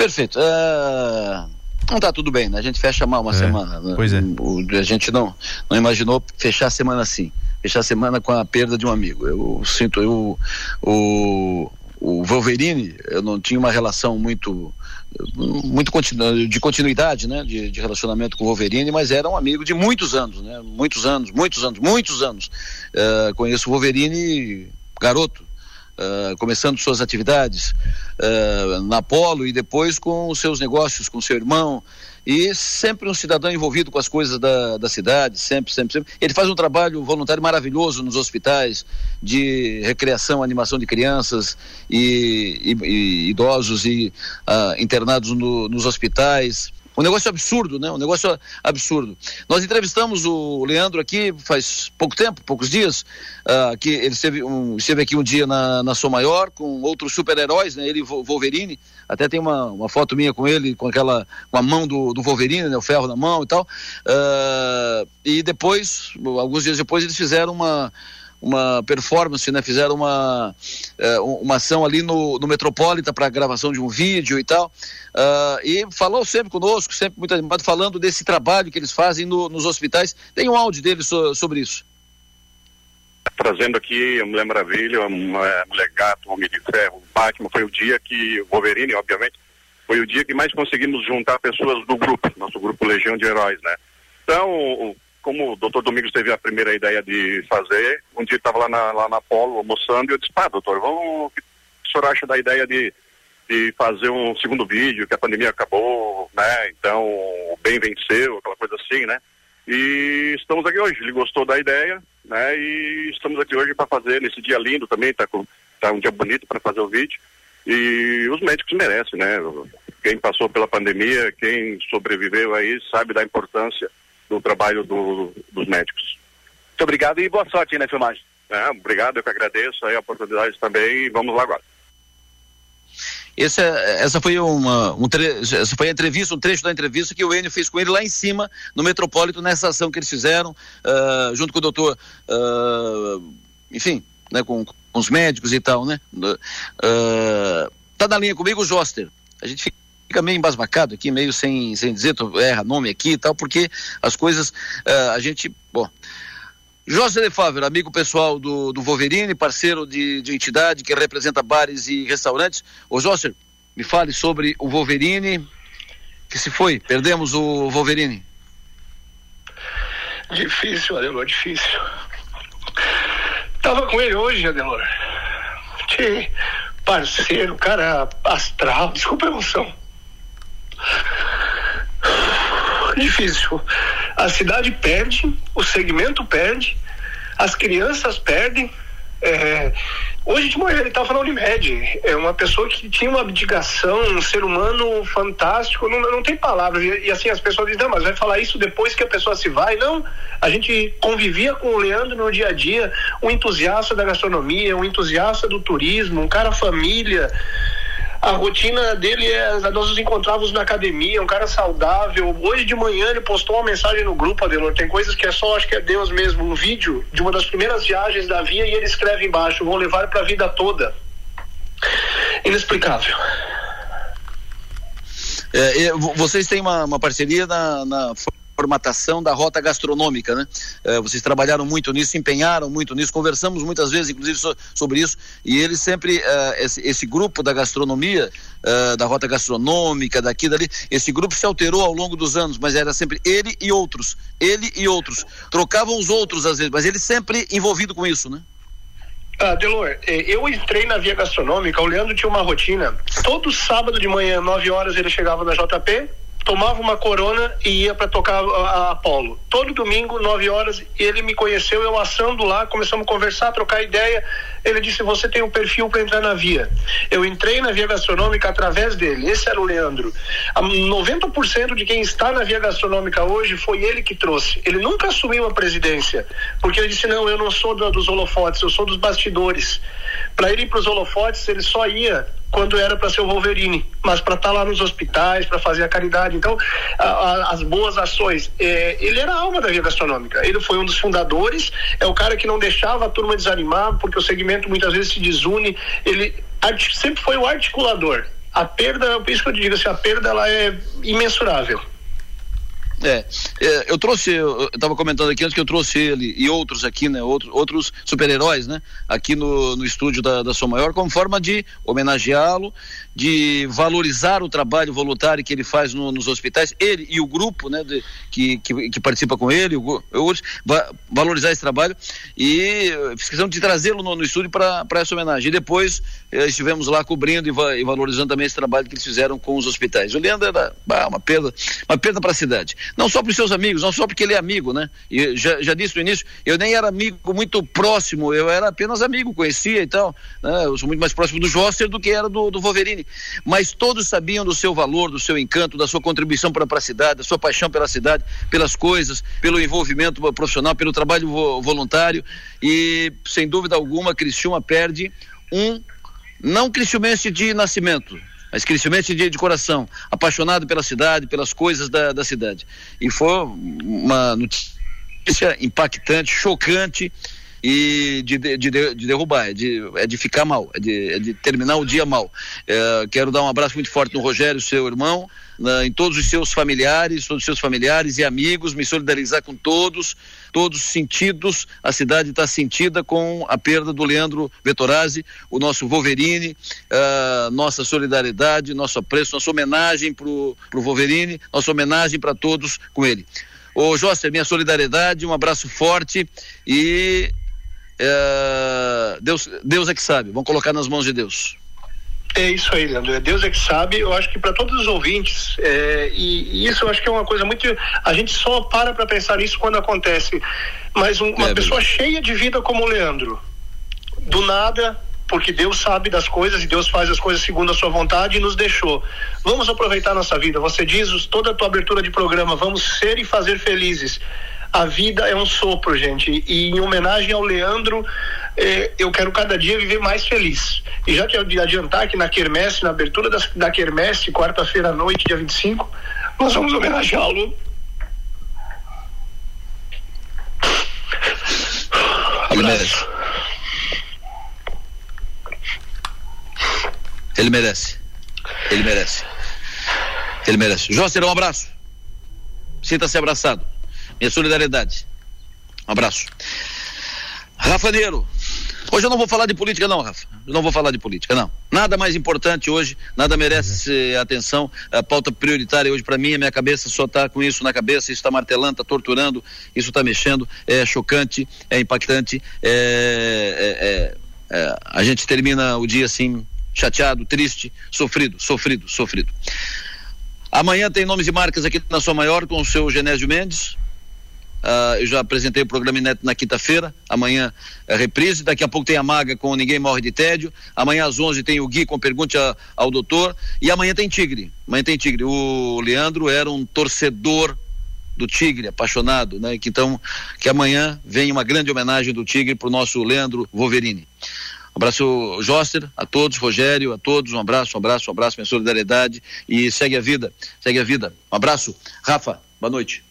Perfeito. Uh, não está tudo bem, né? A gente fecha mal uma é, semana. Pois é. A gente não, não imaginou fechar a semana assim. Fechar a semana com a perda de um amigo. Eu sinto, eu, o, o Wolverine, eu não tinha uma relação muito muito continu, de continuidade, né, de, de, relacionamento com o Wolverine, mas era um amigo de muitos anos, né, muitos anos, muitos anos, muitos anos. Uh, conheço o Wolverine garoto, uh, começando suas atividades uh, na Polo e depois com os seus negócios, com seu irmão, e sempre um cidadão envolvido com as coisas da, da cidade, sempre, sempre, sempre. Ele faz um trabalho voluntário maravilhoso nos hospitais de recreação, animação de crianças e, e, e idosos e uh, internados no, nos hospitais. Um negócio absurdo, né? Um negócio absurdo. Nós entrevistamos o Leandro aqui faz pouco tempo, poucos dias, uh, que ele esteve, um, esteve aqui um dia na, na Som Maior com outros super-heróis, né? Ele Wolverine, até tem uma, uma foto minha com ele, com aquela, com a mão do, do Wolverine, né? O ferro na mão e tal. Uh, e depois, alguns dias depois, eles fizeram uma uma performance, né? Fizeram uma, uh, uma ação ali no, no Metropolitan para gravação de um vídeo e tal. Uh, e falou sempre conosco, sempre muito animado, falando desse trabalho que eles fazem no, nos hospitais. Tem um áudio dele so, sobre isso. Trazendo aqui a Mulher Maravilha, a Mulher o Homem de Ferro, Batman, foi o dia que, Wolverine, obviamente, foi o dia que mais conseguimos juntar pessoas do grupo, nosso grupo Legião de Heróis, né? Então, como o doutor Domingos teve a primeira ideia de fazer, um dia estava lá na, lá na Polo almoçando e eu disse, pá, doutor, vamos, o que o senhor acha da ideia de, de fazer um segundo vídeo, que a pandemia acabou, né, então o bem venceu, aquela coisa assim, né, e estamos aqui hoje, ele gostou da ideia, né, e estamos aqui hoje para fazer, nesse dia lindo também, tá, com, tá um dia bonito para fazer o vídeo, e os médicos merecem, né, quem passou pela pandemia, quem sobreviveu aí, sabe da importância do trabalho do, dos médicos. Muito obrigado e boa sorte aí na filmagem. É, obrigado, eu que agradeço aí a oportunidade também e vamos lá agora. Essa, essa foi uma um tre... essa foi a entrevista, um trecho da entrevista que o Enio fez com ele lá em cima, no Metropolitan, nessa ação que eles fizeram, uh, junto com o doutor, uh, enfim, né, com, com, os médicos e tal, né? Uh, tá na linha comigo o Joster. A gente fica fica meio embasbacado aqui, meio sem, sem dizer, tu erra nome aqui e tal, porque as coisas, uh, a gente, bom. José de amigo pessoal do, do Wolverine, parceiro de, de entidade que representa bares e restaurantes. Ô José, me fale sobre o Wolverine, que se foi, perdemos o Wolverine. Difícil, Adelor, difícil. Tava com ele hoje, Adelor. Que parceiro, cara astral, desculpa a emoção. Difícil. A cidade perde, o segmento perde, as crianças perdem. É, hoje de manhã ele estava falando de Unimed, é uma pessoa que tinha uma abdicação, um ser humano fantástico, não, não tem palavras. E, e, assim as pessoas dizem, não, mas vai falar isso depois que a pessoa se vai. Não, a gente convivia com o Leandro no dia a dia, um entusiasta da gastronomia, um entusiasta do turismo, um cara família a rotina dele é nós nos encontrávamos na academia, um cara saudável. Hoje de manhã ele postou uma mensagem no grupo, Adelor. Tem coisas que é só, acho que é Deus mesmo. Um vídeo de uma das primeiras viagens da via e ele escreve embaixo: vão levar para a vida toda. Inexplicável. É, vocês têm uma, uma parceria na, na formatação da rota gastronômica, né? É, vocês trabalharam muito nisso, empenharam muito nisso, conversamos muitas vezes, inclusive, so, sobre isso, e eles sempre, uh, esse, esse, grupo da gastronomia, uh, da rota gastronômica, daqui, dali, esse grupo se alterou ao longo dos anos, mas era sempre ele e outros, ele e outros, trocavam os outros às vezes, mas ele sempre envolvido com isso, né? Ah, Delor, eu entrei na via gastronômica, o Leandro tinha uma rotina, todo sábado de manhã, 9 horas, ele chegava na JP, tomava uma corona e ia para tocar a Apolo. Todo domingo, 9 horas, ele me conheceu, eu assando lá, começamos a conversar, trocar ideia. Ele disse: Você tem um perfil para entrar na via. Eu entrei na via gastronômica através dele. Esse era o Leandro. 90% de quem está na via gastronômica hoje foi ele que trouxe. Ele nunca assumiu a presidência, porque ele disse: Não, eu não sou dos holofotes, eu sou dos bastidores. Para ele ir para os holofotes, ele só ia quando era para ser o Wolverine, mas para estar tá lá nos hospitais, para fazer a caridade. Então, a, a, as boas ações. É, ele era a alma da via gastronômica. Ele foi um dos fundadores, é o cara que não deixava a turma desanimar, porque o segmento muitas vezes se desune. Ele sempre foi o articulador. a perda, por isso que eu digo assim, a perda ela é imensurável. É, é, eu trouxe, eu estava comentando aqui antes que eu trouxe ele e outros aqui, né, outros, outros super-heróis, né, aqui no, no estúdio da, da Maior, como forma de homenageá-lo, de valorizar o trabalho voluntário que ele faz no, nos hospitais, ele e o grupo, né, de, que, que, que, participa com ele, o, hoje, va, valorizar esse trabalho e fiz questão de trazê-lo no, no, estúdio para essa homenagem. E depois eh, estivemos lá cobrindo e, va, e, valorizando também esse trabalho que eles fizeram com os hospitais. O Leandro era bah, uma perda, uma perda para a cidade não só para os seus amigos, não só porque ele é amigo, né? E já, já disse no início, eu nem era amigo muito próximo, eu era apenas amigo, conhecia e tal, né? Eu sou muito mais próximo do Joster do que era do, do Wolverine, mas todos sabiam do seu valor, do seu encanto, da sua contribuição para a cidade, da sua paixão pela cidade, pelas coisas, pelo envolvimento profissional, pelo trabalho voluntário e, sem dúvida alguma, Criciúma perde um não cristiumense de nascimento, mas crescimento de, de coração, apaixonado pela cidade, pelas coisas da, da cidade. E foi uma notícia impactante, chocante e de, de, de, de derrubar, é de, é de ficar mal, é de, é de terminar o dia mal. É, quero dar um abraço muito forte no Rogério, seu irmão, na, em todos os seus familiares, todos os seus familiares e amigos, me solidarizar com todos, todos sentidos. A cidade está sentida com a perda do Leandro Vettorazzi, o nosso Wolverine, uh, nossa solidariedade, nosso apreço, nossa homenagem para o Wolverine, nossa homenagem para todos com ele. Ô José, minha solidariedade, um abraço forte e é, Deus, Deus é que sabe. Vamos colocar nas mãos de Deus. É isso aí, Leandro. É Deus é que sabe. Eu acho que para todos os ouvintes, é, e, e, isso eu acho que é uma coisa muito. A gente só para para pensar nisso quando acontece. Mas um, uma é, pessoa cheia de vida como o Leandro, do nada, porque Deus sabe das coisas e Deus faz as coisas segundo a sua vontade e nos deixou. Vamos aproveitar nossa vida. Você diz toda a tua abertura de programa, vamos ser e fazer felizes a vida é um sopro, gente. E em homenagem ao Leandro, eh, eu quero cada dia viver mais feliz. E já quero adiantar que na Quermesse, na abertura das, da Quermesse, quarta-feira à noite, dia 25, nós vamos homenageá-lo. Ele merece. Ele merece. Ele merece. Ele merece. José, um abraço. Sinta-se abraçado. Minha solidariedade. Um abraço. Rafa Neiro. Hoje eu não vou falar de política, não, Rafa. Eu não vou falar de política, não. Nada mais importante hoje, nada merece atenção. A pauta prioritária hoje para mim, a minha cabeça só está com isso na cabeça, isso está martelando, está torturando, isso está mexendo, é chocante, é impactante. É, é, é, é, a gente termina o dia assim, chateado, triste, sofrido, sofrido, sofrido. Amanhã tem nomes e marcas aqui na sua maior com o seu Genésio Mendes. Uh, eu já apresentei o programa Inédito na quinta-feira, amanhã é reprise, daqui a pouco tem a Maga com Ninguém Morre de Tédio, amanhã às 11 tem o Gui com Pergunte a, ao Doutor, e amanhã tem Tigre, amanhã tem Tigre. O Leandro era um torcedor do Tigre, apaixonado, né? Que, então, que amanhã vem uma grande homenagem do Tigre para o nosso Leandro Wolverini. Um abraço, Joster, a todos, Rogério, a todos, um abraço, um abraço, um abraço, minha solidariedade e segue a vida, segue a vida. Um abraço. Rafa, boa noite.